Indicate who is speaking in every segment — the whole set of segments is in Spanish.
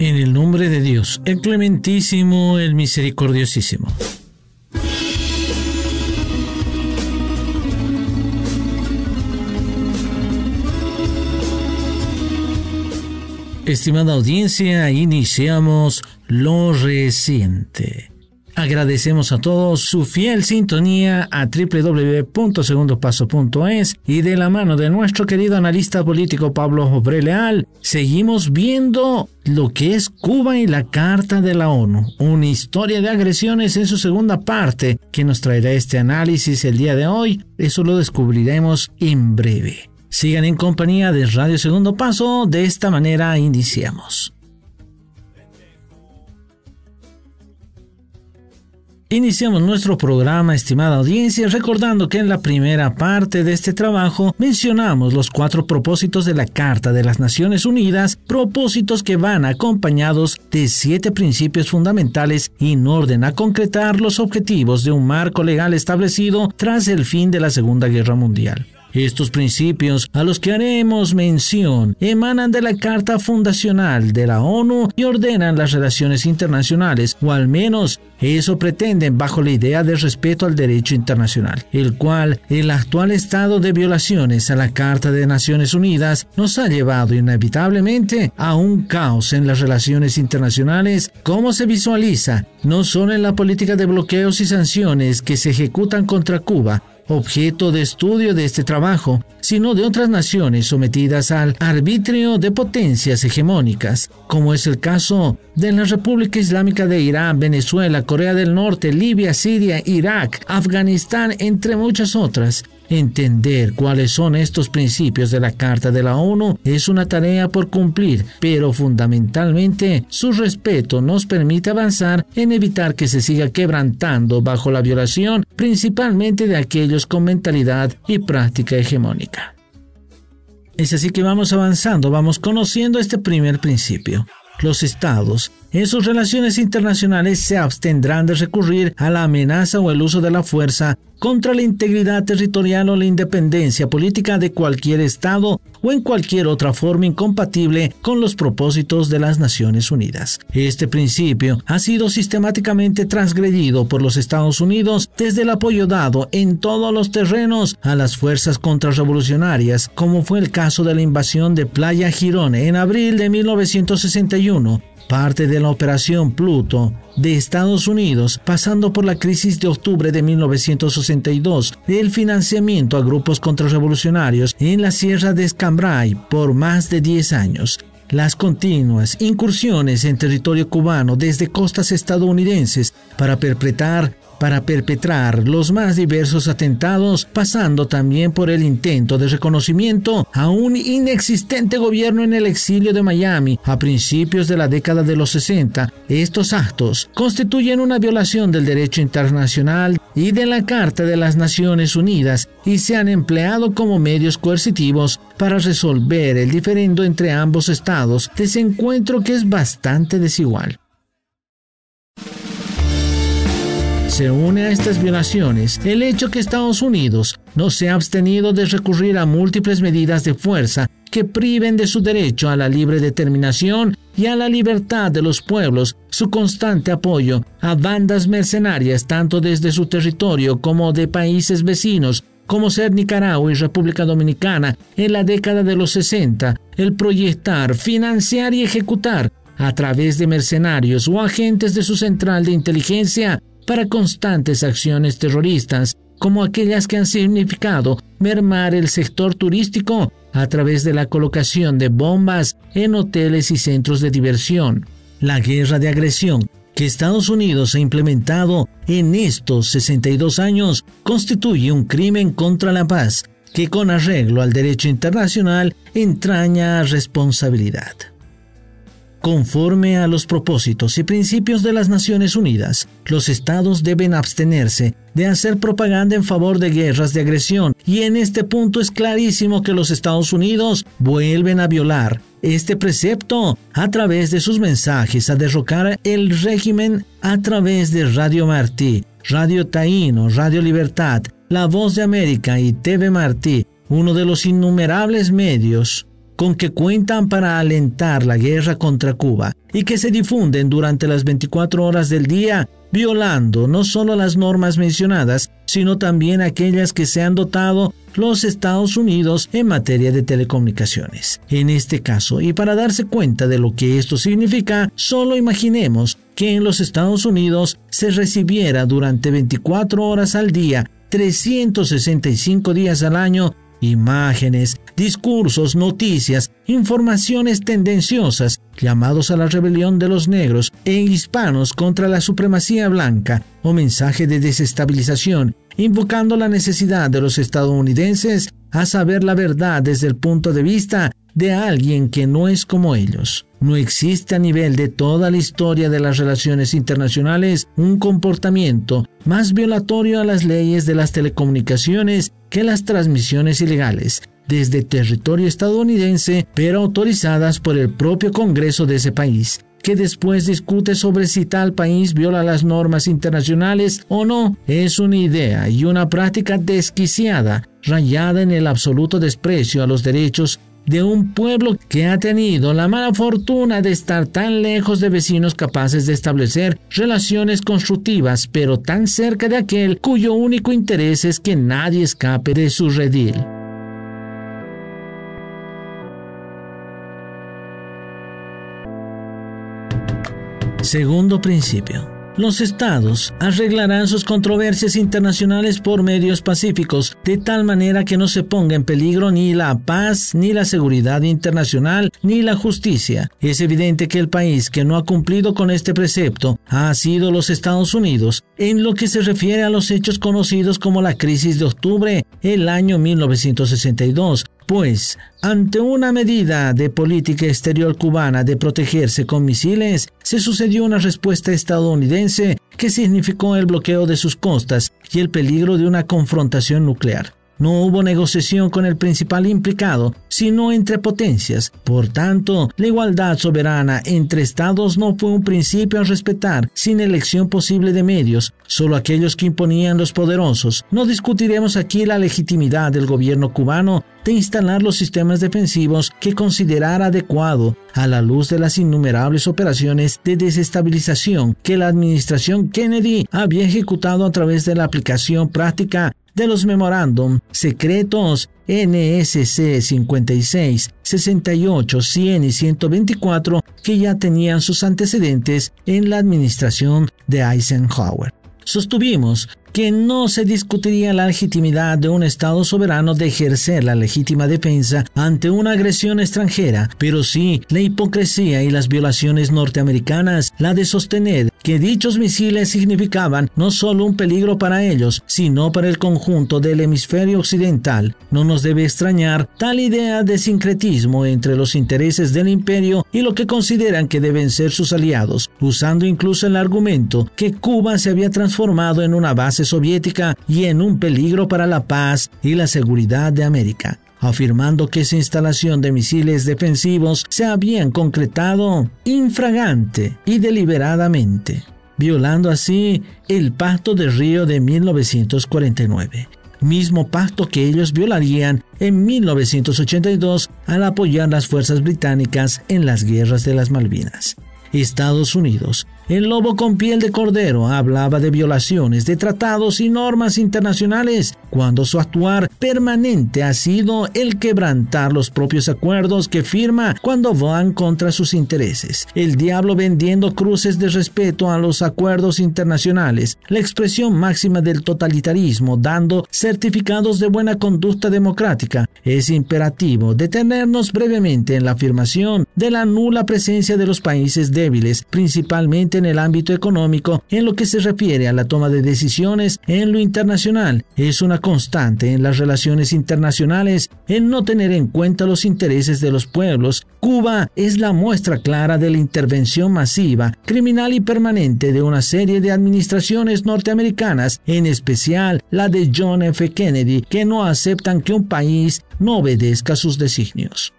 Speaker 1: En el nombre de Dios, el clementísimo, el misericordiosísimo. Estimada audiencia, iniciamos lo reciente. Agradecemos a todos su fiel sintonía a www.segundopaso.es y de la mano de nuestro querido analista político Pablo Obre Leal, seguimos viendo lo que es Cuba y la Carta de la ONU, una historia de agresiones en su segunda parte que nos traerá este análisis el día de hoy. Eso lo descubriremos en breve. Sigan en compañía de Radio Segundo Paso, de esta manera iniciamos. Iniciamos nuestro programa, estimada audiencia, recordando que en la primera parte de este trabajo mencionamos los cuatro propósitos de la Carta de las Naciones Unidas, propósitos que van acompañados de siete principios fundamentales en orden a concretar los objetivos de un marco legal establecido tras el fin de la Segunda Guerra Mundial. Estos principios a los que haremos mención emanan de la Carta Fundacional de la ONU y ordenan las relaciones internacionales, o al menos eso pretenden bajo la idea de respeto al derecho internacional, el cual el actual estado de violaciones a la Carta de Naciones Unidas nos ha llevado inevitablemente a un caos en las relaciones internacionales, como se visualiza no solo en la política de bloqueos y sanciones que se ejecutan contra Cuba, objeto de estudio de este trabajo, sino de otras naciones sometidas al arbitrio de potencias hegemónicas, como es el caso de la República Islámica de Irán, Venezuela, Corea del Norte, Libia, Siria, Irak, Afganistán, entre muchas otras, Entender cuáles son estos principios de la Carta de la ONU es una tarea por cumplir, pero fundamentalmente su respeto nos permite avanzar en evitar que se siga quebrantando bajo la violación principalmente de aquellos con mentalidad y práctica hegemónica. Es así que vamos avanzando, vamos conociendo este primer principio. Los estados en sus relaciones internacionales se abstendrán de recurrir a la amenaza o el uso de la fuerza contra la integridad territorial o la independencia política de cualquier Estado o en cualquier otra forma incompatible con los propósitos de las Naciones Unidas. Este principio ha sido sistemáticamente transgredido por los Estados Unidos desde el apoyo dado en todos los terrenos a las fuerzas contrarrevolucionarias, como fue el caso de la invasión de Playa Girón en abril de 1961 parte de la Operación Pluto de Estados Unidos, pasando por la crisis de octubre de 1962, el financiamiento a grupos contrarrevolucionarios en la Sierra de Escambray por más de 10 años, las continuas incursiones en territorio cubano desde costas estadounidenses para perpetrar para perpetrar los más diversos atentados, pasando también por el intento de reconocimiento a un inexistente gobierno en el exilio de Miami a principios de la década de los 60. Estos actos constituyen una violación del derecho internacional y de la Carta de las Naciones Unidas y se han empleado como medios coercitivos para resolver el diferendo entre ambos estados, desencuentro que es bastante desigual. Se une a estas violaciones el hecho que Estados Unidos no se ha abstenido de recurrir a múltiples medidas de fuerza que priven de su derecho a la libre determinación y a la libertad de los pueblos, su constante apoyo a bandas mercenarias tanto desde su territorio como de países vecinos, como ser Nicaragua y República Dominicana en la década de los 60, el proyectar, financiar y ejecutar a través de mercenarios o agentes de su central de inteligencia para constantes acciones terroristas, como aquellas que han significado mermar el sector turístico a través de la colocación de bombas en hoteles y centros de diversión. La guerra de agresión que Estados Unidos ha implementado en estos 62 años constituye un crimen contra la paz que con arreglo al derecho internacional entraña responsabilidad. Conforme a los propósitos y principios de las Naciones Unidas, los estados deben abstenerse de hacer propaganda en favor de guerras de agresión y en este punto es clarísimo que los Estados Unidos vuelven a violar este precepto a través de sus mensajes a derrocar el régimen a través de Radio Martí, Radio Taíno, Radio Libertad, La Voz de América y TV Martí, uno de los innumerables medios con que cuentan para alentar la guerra contra Cuba y que se difunden durante las 24 horas del día, violando no solo las normas mencionadas, sino también aquellas que se han dotado los Estados Unidos en materia de telecomunicaciones. En este caso, y para darse cuenta de lo que esto significa, solo imaginemos que en los Estados Unidos se recibiera durante 24 horas al día 365 días al año imágenes, discursos, noticias, informaciones tendenciosas, llamados a la rebelión de los negros e hispanos contra la supremacía blanca, o mensaje de desestabilización, invocando la necesidad de los estadounidenses a saber la verdad desde el punto de vista de alguien que no es como ellos. No existe a nivel de toda la historia de las relaciones internacionales un comportamiento más violatorio a las leyes de las telecomunicaciones que las transmisiones ilegales desde territorio estadounidense, pero autorizadas por el propio Congreso de ese país que después discute sobre si tal país viola las normas internacionales o no, es una idea y una práctica desquiciada, rayada en el absoluto desprecio a los derechos de un pueblo que ha tenido la mala fortuna de estar tan lejos de vecinos capaces de establecer relaciones constructivas, pero tan cerca de aquel cuyo único interés es que nadie escape de su redil. Segundo principio. Los estados arreglarán sus controversias internacionales por medios pacíficos, de tal manera que no se ponga en peligro ni la paz, ni la seguridad internacional, ni la justicia. Es evidente que el país que no ha cumplido con este precepto ha sido los Estados Unidos, en lo que se refiere a los hechos conocidos como la crisis de octubre, el año 1962, pues, ante una medida de política exterior cubana de protegerse con misiles, se sucedió una respuesta estadounidense que significó el bloqueo de sus costas y el peligro de una confrontación nuclear. No hubo negociación con el principal implicado, sino entre potencias. Por tanto, la igualdad soberana entre estados no fue un principio a respetar, sin elección posible de medios, solo aquellos que imponían los poderosos. No discutiremos aquí la legitimidad del gobierno cubano de instalar los sistemas defensivos que considerara adecuado a la luz de las innumerables operaciones de desestabilización que la administración Kennedy había ejecutado a través de la aplicación práctica de los memorándum secretos NSC 56, 68, 100 y 124 que ya tenían sus antecedentes en la administración de Eisenhower. Sostuvimos que no se discutiría la legitimidad de un Estado soberano de ejercer la legítima defensa ante una agresión extranjera, pero sí la hipocresía y las violaciones norteamericanas, la de sostener que dichos misiles significaban no solo un peligro para ellos, sino para el conjunto del hemisferio occidental. No nos debe extrañar tal idea de sincretismo entre los intereses del imperio y lo que consideran que deben ser sus aliados, usando incluso el argumento que Cuba se había transformado en una base soviética y en un peligro para la paz y la seguridad de América afirmando que esa instalación de misiles defensivos se habían concretado infragante y deliberadamente, violando así el Pacto de Río de 1949 mismo pacto que ellos violarían en 1982 al apoyar las fuerzas británicas en las guerras de las Malvinas. Estados Unidos el lobo con piel de cordero hablaba de violaciones de tratados y normas internacionales, cuando su actuar permanente ha sido el quebrantar los propios acuerdos que firma cuando van contra sus intereses. El diablo vendiendo cruces de respeto a los acuerdos internacionales, la expresión máxima del totalitarismo dando certificados de buena conducta democrática. Es imperativo detenernos brevemente en la afirmación de la nula presencia de los países débiles, principalmente en el ámbito económico en lo que se refiere a la toma de decisiones en lo internacional. Es una constante en las relaciones internacionales en no tener en cuenta los intereses de los pueblos. Cuba es la muestra clara de la intervención masiva, criminal y permanente de una serie de administraciones norteamericanas, en especial la de John F. Kennedy, que no aceptan que un país no obedezca sus designios.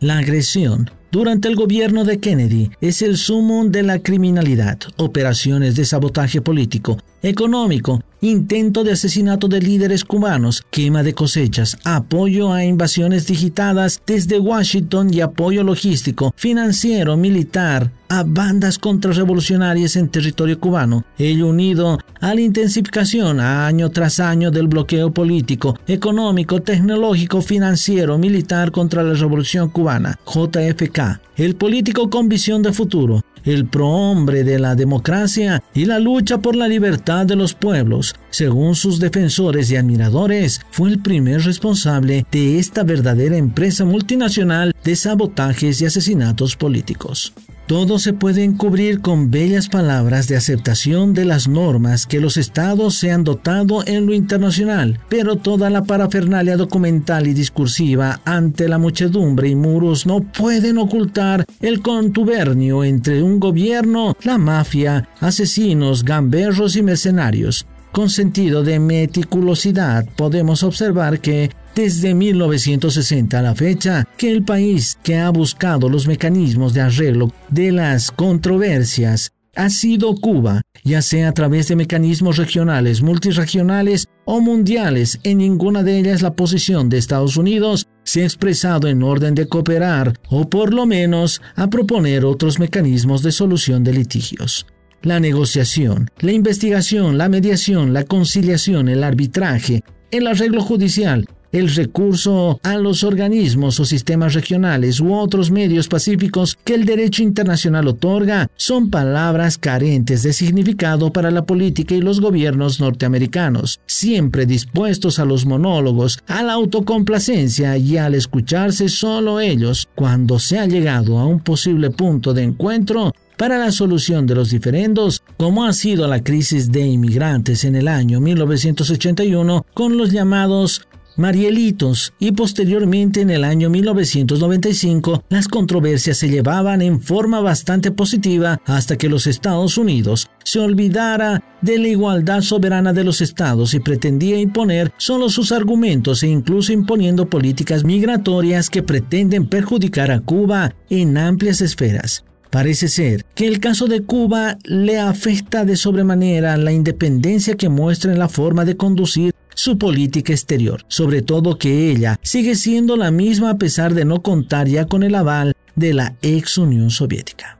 Speaker 1: La agresión durante el gobierno de Kennedy es el sumo de la criminalidad, operaciones de sabotaje político, económico, intento de asesinato de líderes cubanos, quema de cosechas, apoyo a invasiones digitadas desde Washington y apoyo logístico, financiero, militar a bandas contrarrevolucionarias en territorio cubano, ello unido a la intensificación año tras año del bloqueo político, económico, tecnológico, financiero, militar contra la revolución cubana, JFK, el político con visión de futuro, el prohombre de la democracia y la lucha por la libertad de los pueblos, según sus defensores y admiradores, fue el primer responsable de esta verdadera empresa multinacional de sabotajes y asesinatos políticos. Todo se puede encubrir con bellas palabras de aceptación de las normas que los estados se han dotado en lo internacional, pero toda la parafernalia documental y discursiva ante la muchedumbre y muros no pueden ocultar el contubernio entre un gobierno, la mafia, asesinos, gamberros y mercenarios. Con sentido de meticulosidad podemos observar que desde 1960 a la fecha que el país que ha buscado los mecanismos de arreglo de las controversias ha sido Cuba, ya sea a través de mecanismos regionales, multirregionales o mundiales. En ninguna de ellas la posición de Estados Unidos se ha expresado en orden de cooperar o por lo menos a proponer otros mecanismos de solución de litigios. La negociación, la investigación, la mediación, la conciliación, el arbitraje, el arreglo judicial el recurso a los organismos o sistemas regionales u otros medios pacíficos que el derecho internacional otorga son palabras carentes de significado para la política y los gobiernos norteamericanos, siempre dispuestos a los monólogos, a la autocomplacencia y al escucharse solo ellos cuando se ha llegado a un posible punto de encuentro para la solución de los diferendos, como ha sido la crisis de inmigrantes en el año 1981 con los llamados Marielitos y posteriormente en el año 1995 las controversias se llevaban en forma bastante positiva hasta que los Estados Unidos se olvidara de la igualdad soberana de los estados y pretendía imponer solo sus argumentos e incluso imponiendo políticas migratorias que pretenden perjudicar a Cuba en amplias esferas. Parece ser que el caso de Cuba le afecta de sobremanera la independencia que muestra en la forma de conducir su política exterior, sobre todo que ella sigue siendo la misma a pesar de no contar ya con el aval de la ex Unión Soviética.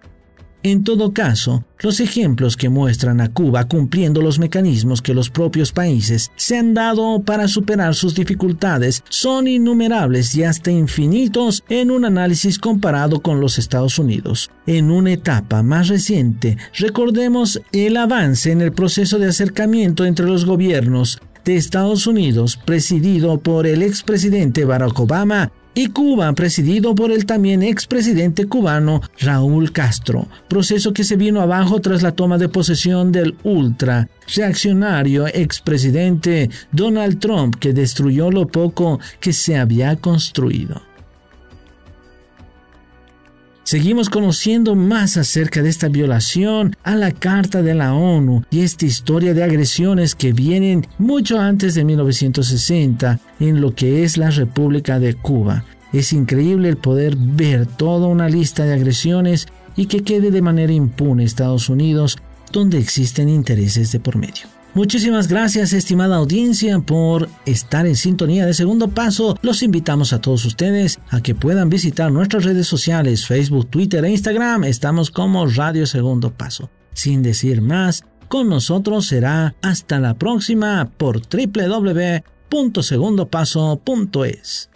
Speaker 1: En todo caso, los ejemplos que muestran a Cuba cumpliendo los mecanismos que los propios países se han dado para superar sus dificultades son innumerables y hasta infinitos en un análisis comparado con los Estados Unidos. En una etapa más reciente, recordemos el avance en el proceso de acercamiento entre los gobiernos de Estados Unidos, presidido por el expresidente Barack Obama, y Cuba, presidido por el también expresidente cubano Raúl Castro, proceso que se vino abajo tras la toma de posesión del ultra reaccionario expresidente Donald Trump, que destruyó lo poco que se había construido. Seguimos conociendo más acerca de esta violación a la Carta de la ONU y esta historia de agresiones que vienen mucho antes de 1960 en lo que es la República de Cuba. Es increíble el poder ver toda una lista de agresiones y que quede de manera impune Estados Unidos donde existen intereses de por medio. Muchísimas gracias, estimada audiencia, por estar en sintonía de segundo paso. Los invitamos a todos ustedes a que puedan visitar nuestras redes sociales, Facebook, Twitter e Instagram. Estamos como Radio Segundo Paso. Sin decir más, con nosotros será hasta la próxima por www.segundopaso.es.